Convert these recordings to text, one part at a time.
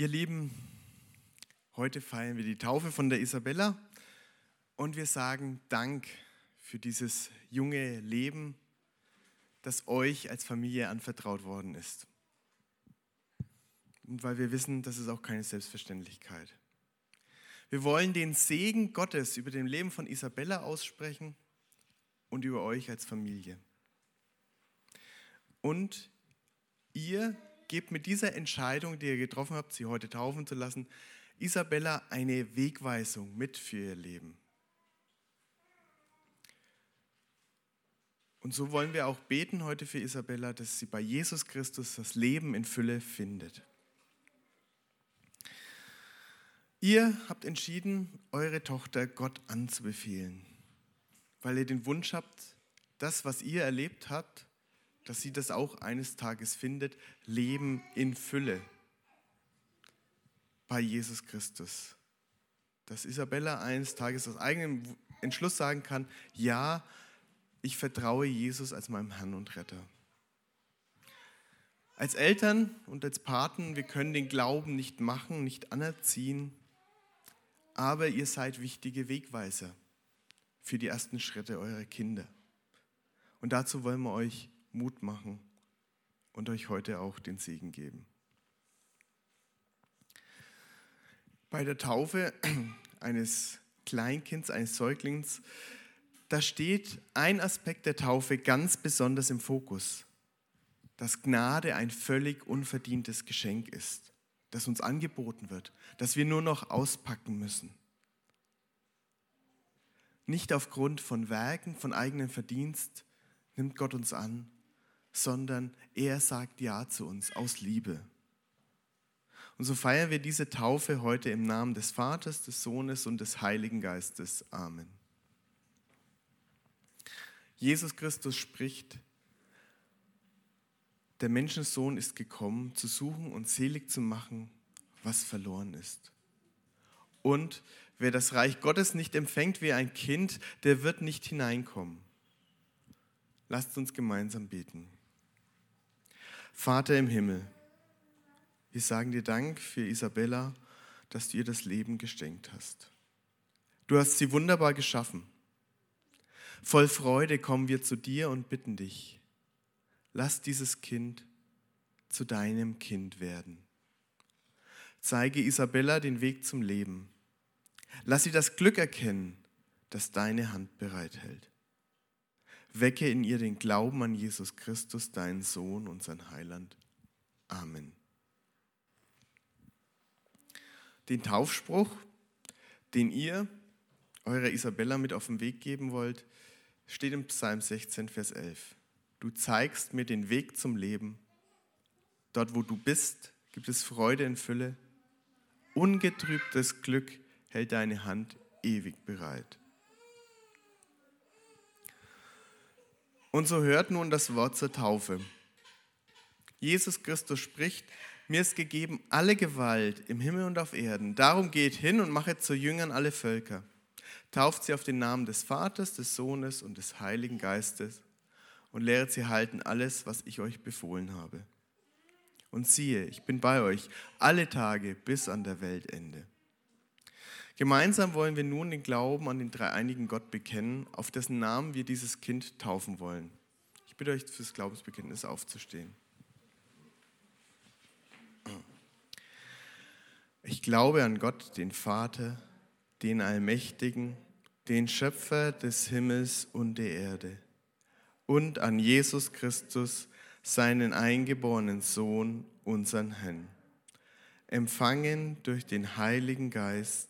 Ihr Lieben, heute feiern wir die Taufe von der Isabella und wir sagen Dank für dieses junge Leben, das euch als Familie anvertraut worden ist. Und weil wir wissen, das ist auch keine Selbstverständlichkeit. Wir wollen den Segen Gottes über dem Leben von Isabella aussprechen und über euch als Familie. Und ihr gebt mit dieser Entscheidung, die ihr getroffen habt, sie heute taufen zu lassen, Isabella eine Wegweisung mit für ihr Leben. Und so wollen wir auch beten heute für Isabella, dass sie bei Jesus Christus das Leben in Fülle findet. Ihr habt entschieden, eure Tochter Gott anzubefehlen, weil ihr den Wunsch habt, das, was ihr erlebt habt, dass sie das auch eines Tages findet, Leben in Fülle bei Jesus Christus. Dass Isabella eines Tages aus eigenem Entschluss sagen kann, ja, ich vertraue Jesus als meinem Herrn und Retter. Als Eltern und als Paten, wir können den Glauben nicht machen, nicht anerziehen, aber ihr seid wichtige Wegweiser für die ersten Schritte eurer Kinder. Und dazu wollen wir euch Mut machen und euch heute auch den Segen geben. Bei der Taufe eines Kleinkinds, eines Säuglings, da steht ein Aspekt der Taufe ganz besonders im Fokus, dass Gnade ein völlig unverdientes Geschenk ist, das uns angeboten wird, das wir nur noch auspacken müssen. Nicht aufgrund von Werken, von eigenem Verdienst nimmt Gott uns an, sondern er sagt Ja zu uns aus Liebe. Und so feiern wir diese Taufe heute im Namen des Vaters, des Sohnes und des Heiligen Geistes. Amen. Jesus Christus spricht, der Menschensohn ist gekommen, zu suchen und selig zu machen, was verloren ist. Und wer das Reich Gottes nicht empfängt wie ein Kind, der wird nicht hineinkommen. Lasst uns gemeinsam beten. Vater im Himmel, wir sagen dir Dank für Isabella, dass du ihr das Leben geschenkt hast. Du hast sie wunderbar geschaffen. Voll Freude kommen wir zu dir und bitten dich, lass dieses Kind zu deinem Kind werden. Zeige Isabella den Weg zum Leben. Lass sie das Glück erkennen, das deine Hand bereithält. Wecke in ihr den Glauben an Jesus Christus, deinen Sohn, unseren Heiland. Amen. Den Taufspruch, den ihr eurer Isabella mit auf den Weg geben wollt, steht im Psalm 16, Vers 11. Du zeigst mir den Weg zum Leben. Dort, wo du bist, gibt es Freude in Fülle. Ungetrübtes Glück hält deine Hand ewig bereit. Und so hört nun das Wort zur Taufe. Jesus Christus spricht, mir ist gegeben alle Gewalt im Himmel und auf Erden. Darum geht hin und machet zu Jüngern alle Völker. Tauft sie auf den Namen des Vaters, des Sohnes und des Heiligen Geistes und lehret sie halten alles, was ich euch befohlen habe. Und siehe, ich bin bei euch alle Tage bis an der Weltende. Gemeinsam wollen wir nun den Glauben an den dreieinigen Gott bekennen, auf dessen Namen wir dieses Kind taufen wollen. Ich bitte euch fürs Glaubensbekenntnis aufzustehen. Ich glaube an Gott, den Vater, den Allmächtigen, den Schöpfer des Himmels und der Erde, und an Jesus Christus, seinen eingeborenen Sohn, unseren Herrn, empfangen durch den Heiligen Geist,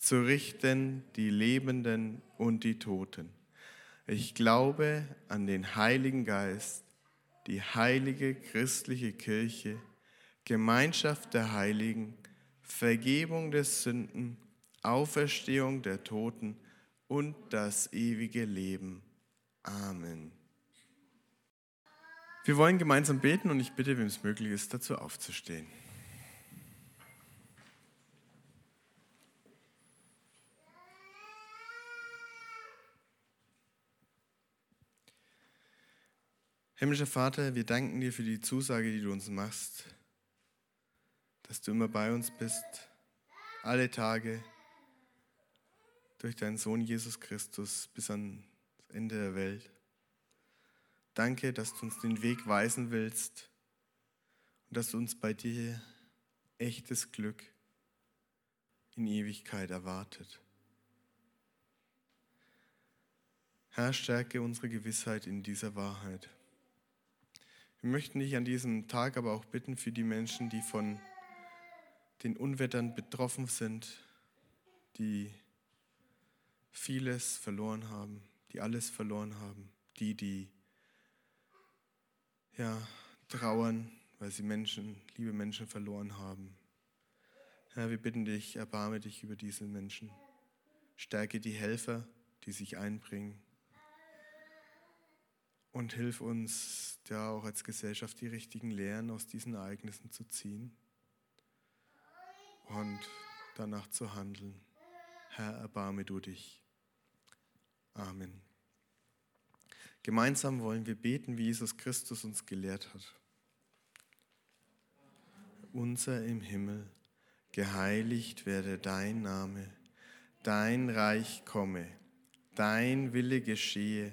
zu richten die Lebenden und die Toten. Ich glaube an den Heiligen Geist, die heilige christliche Kirche, Gemeinschaft der Heiligen, Vergebung der Sünden, Auferstehung der Toten und das ewige Leben. Amen. Wir wollen gemeinsam beten und ich bitte, wem es möglich ist, dazu aufzustehen. Himmlischer Vater, wir danken dir für die Zusage, die du uns machst, dass du immer bei uns bist, alle Tage, durch deinen Sohn Jesus Christus bis ans Ende der Welt. Danke, dass du uns den Weg weisen willst und dass du uns bei dir echtes Glück in Ewigkeit erwartet. Herr, stärke unsere Gewissheit in dieser Wahrheit. Wir möchten dich an diesem Tag aber auch bitten für die Menschen, die von den Unwettern betroffen sind, die vieles verloren haben, die alles verloren haben, die, die ja, trauern, weil sie Menschen, liebe Menschen verloren haben. Herr, wir bitten dich, erbarme dich über diese Menschen. Stärke die Helfer, die sich einbringen und hilf uns ja auch als Gesellschaft die richtigen Lehren aus diesen Ereignissen zu ziehen und danach zu handeln. Herr, erbarme du dich. Amen. Gemeinsam wollen wir beten, wie Jesus Christus uns gelehrt hat. Unser im Himmel, geheiligt werde dein Name, dein Reich komme, dein Wille geschehe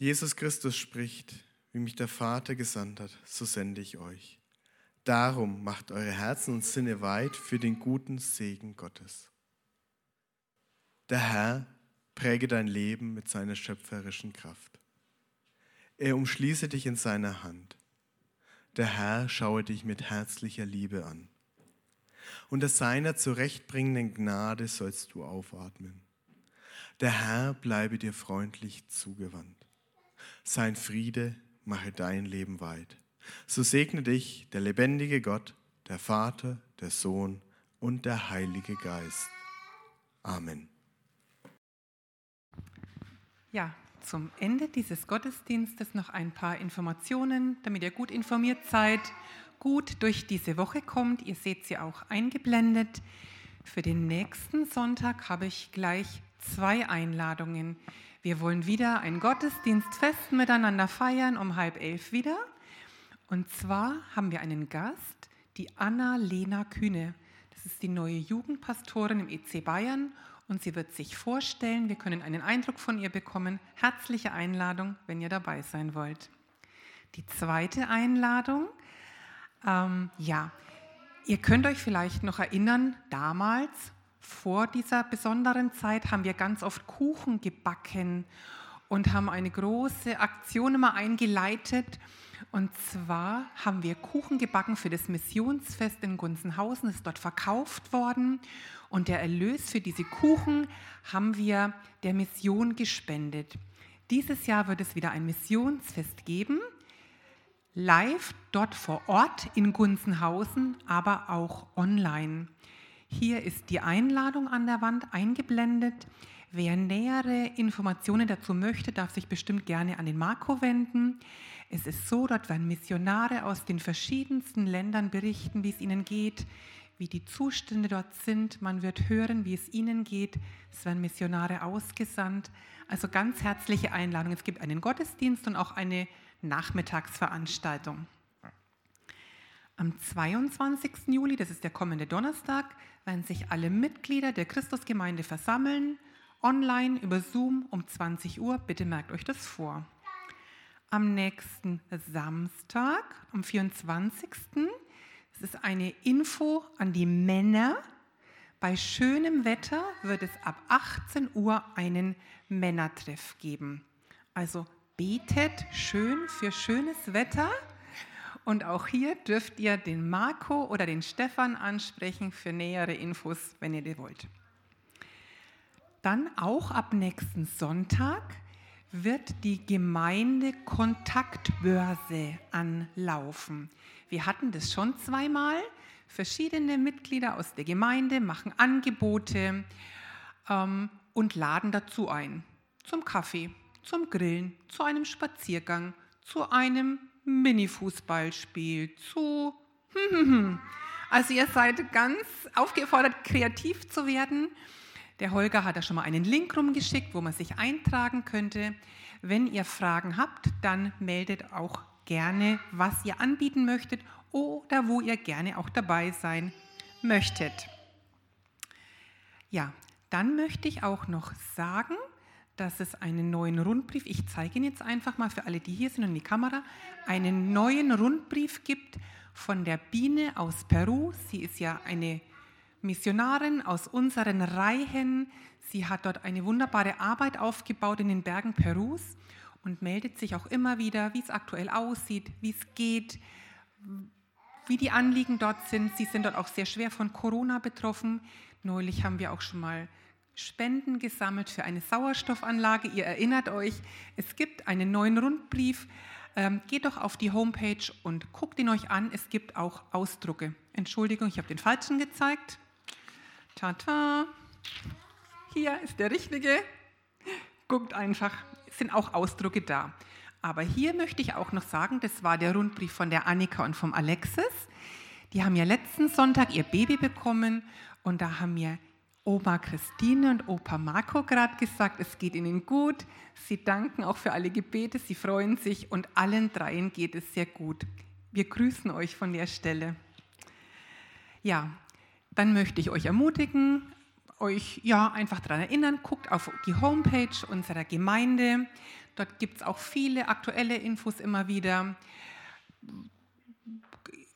Jesus Christus spricht, wie mich der Vater gesandt hat, so sende ich euch. Darum macht eure Herzen und Sinne weit für den guten Segen Gottes. Der Herr präge dein Leben mit seiner schöpferischen Kraft. Er umschließe dich in seiner Hand. Der Herr schaue dich mit herzlicher Liebe an. Unter seiner zurechtbringenden Gnade sollst du aufatmen. Der Herr bleibe dir freundlich zugewandt. Sein Friede mache dein Leben weit. So segne dich der lebendige Gott, der Vater, der Sohn und der Heilige Geist. Amen. Ja, zum Ende dieses Gottesdienstes noch ein paar Informationen, damit ihr gut informiert seid, gut durch diese Woche kommt. Ihr seht sie auch eingeblendet. Für den nächsten Sonntag habe ich gleich zwei Einladungen. Wir wollen wieder ein Gottesdienstfest miteinander feiern, um halb elf wieder. Und zwar haben wir einen Gast, die Anna-Lena Kühne. Das ist die neue Jugendpastorin im EC Bayern und sie wird sich vorstellen. Wir können einen Eindruck von ihr bekommen. Herzliche Einladung, wenn ihr dabei sein wollt. Die zweite Einladung, ähm, ja, ihr könnt euch vielleicht noch erinnern, damals vor dieser besonderen Zeit haben wir ganz oft Kuchen gebacken und haben eine große Aktion immer eingeleitet. Und zwar haben wir Kuchen gebacken für das Missionsfest in Gunzenhausen, ist dort verkauft worden. Und der Erlös für diese Kuchen haben wir der Mission gespendet. Dieses Jahr wird es wieder ein Missionsfest geben, live dort vor Ort in Gunzenhausen, aber auch online. Hier ist die Einladung an der Wand eingeblendet. Wer nähere Informationen dazu möchte, darf sich bestimmt gerne an den Marco wenden. Es ist so, dort werden Missionare aus den verschiedensten Ländern berichten, wie es ihnen geht, wie die Zustände dort sind. Man wird hören, wie es ihnen geht. Es werden Missionare ausgesandt. Also ganz herzliche Einladung. Es gibt einen Gottesdienst und auch eine Nachmittagsveranstaltung. Am 22. Juli, das ist der kommende Donnerstag, werden sich alle Mitglieder der Christusgemeinde versammeln, online über Zoom um 20 Uhr. Bitte merkt euch das vor. Am nächsten Samstag, am 24. Es ist eine Info an die Männer. Bei schönem Wetter wird es ab 18 Uhr einen Männertreff geben. Also betet schön für schönes Wetter. Und auch hier dürft ihr den Marco oder den Stefan ansprechen für nähere Infos, wenn ihr die wollt. Dann auch ab nächsten Sonntag wird die Gemeindekontaktbörse anlaufen. Wir hatten das schon zweimal. Verschiedene Mitglieder aus der Gemeinde machen Angebote ähm, und laden dazu ein. Zum Kaffee, zum Grillen, zu einem Spaziergang, zu einem Mini-Fußballspiel, zu... Also ihr seid ganz aufgefordert, kreativ zu werden. Der Holger hat da schon mal einen Link rumgeschickt, wo man sich eintragen könnte. Wenn ihr Fragen habt, dann meldet auch gerne, was ihr anbieten möchtet oder wo ihr gerne auch dabei sein möchtet. Ja, dann möchte ich auch noch sagen, dass es einen neuen Rundbrief, ich zeige ihn jetzt einfach mal für alle, die hier sind und die Kamera, einen neuen Rundbrief gibt von der Biene aus Peru. Sie ist ja eine Missionarin aus unseren Reihen. Sie hat dort eine wunderbare Arbeit aufgebaut in den Bergen Perus und meldet sich auch immer wieder, wie es aktuell aussieht, wie es geht, wie die Anliegen dort sind. Sie sind dort auch sehr schwer von Corona betroffen. Neulich haben wir auch schon mal Spenden gesammelt für eine Sauerstoffanlage. Ihr erinnert euch, es gibt einen neuen Rundbrief. Ähm, geht doch auf die Homepage und guckt ihn euch an. Es gibt auch Ausdrucke. Entschuldigung, ich habe den falschen gezeigt. Tata. Hier ist der richtige. Guckt einfach, es sind auch Ausdrucke da. Aber hier möchte ich auch noch sagen, das war der Rundbrief von der Annika und vom Alexis. Die haben ja letzten Sonntag ihr Baby bekommen und da haben mir Oma Christine und Opa Marco gerade gesagt, es geht ihnen gut. Sie danken auch für alle Gebete, sie freuen sich und allen dreien geht es sehr gut. Wir grüßen euch von der Stelle. Ja, dann möchte ich euch ermutigen, euch ja einfach daran erinnern, guckt auf die Homepage unserer Gemeinde. Dort gibt es auch viele aktuelle Infos immer wieder.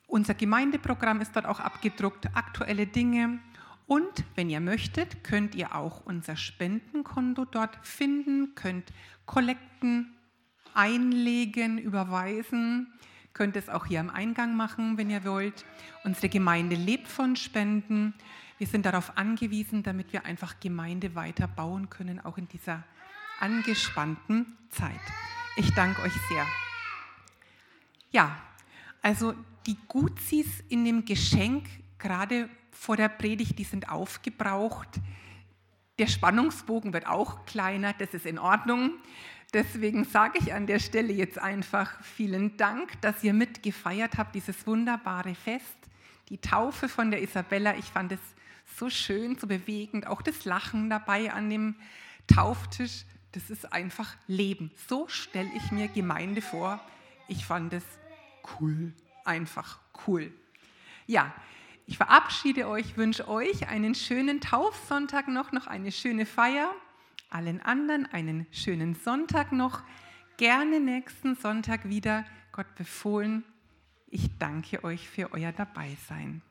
Unser Gemeindeprogramm ist dort auch abgedruckt, aktuelle Dinge. Und wenn ihr möchtet, könnt ihr auch unser Spendenkonto dort finden, könnt Kollekten einlegen, überweisen. Könnt es auch hier am Eingang machen, wenn ihr wollt. Unsere Gemeinde lebt von Spenden. Wir sind darauf angewiesen, damit wir einfach Gemeinde weiter bauen können, auch in dieser angespannten Zeit. Ich danke euch sehr. Ja, also die Gutsis in dem Geschenk, gerade vor der Predigt, die sind aufgebraucht. Der Spannungsbogen wird auch kleiner, das ist in Ordnung. Deswegen sage ich an der Stelle jetzt einfach vielen Dank, dass ihr mitgefeiert habt, dieses wunderbare Fest, die Taufe von der Isabella. Ich fand es so schön, so bewegend, auch das Lachen dabei an dem Tauftisch. Das ist einfach Leben. So stelle ich mir Gemeinde vor. Ich fand es cool, einfach cool. Ja, ich verabschiede euch, wünsche euch einen schönen Taufsonntag noch, noch eine schöne Feier allen anderen einen schönen Sonntag noch. Gerne nächsten Sonntag wieder. Gott befohlen. Ich danke euch für euer Dabeisein.